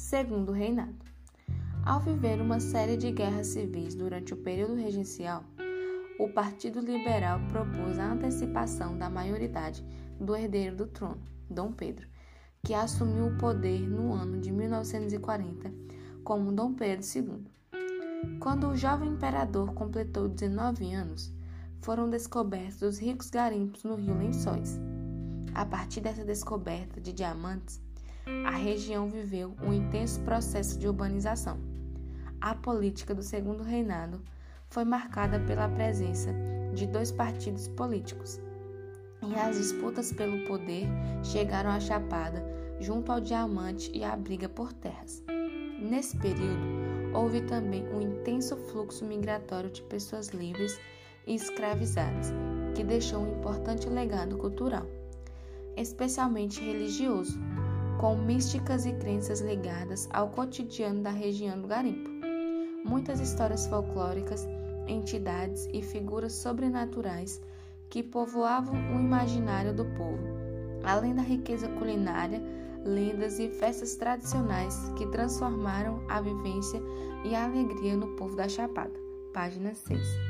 Segundo Reinado. Ao viver uma série de guerras civis durante o período regencial, o Partido Liberal propôs a antecipação da maioridade do herdeiro do trono, Dom Pedro, que assumiu o poder no ano de 1940 como Dom Pedro II. Quando o jovem imperador completou 19 anos, foram descobertos os ricos garimpos no rio Lençóis. A partir dessa descoberta de diamantes, a região viveu um intenso processo de urbanização. A política do Segundo Reinado foi marcada pela presença de dois partidos políticos, e as disputas pelo poder chegaram à Chapada, junto ao diamante e à briga por terras. Nesse período, houve também um intenso fluxo migratório de pessoas livres e escravizadas, que deixou um importante legado cultural, especialmente religioso, com místicas e crenças ligadas ao cotidiano da região do garimpo. Muitas histórias folclóricas, entidades e figuras sobrenaturais que povoavam o imaginário do povo, além da riqueza culinária, lendas e festas tradicionais que transformaram a vivência e a alegria no povo da Chapada. Página 6.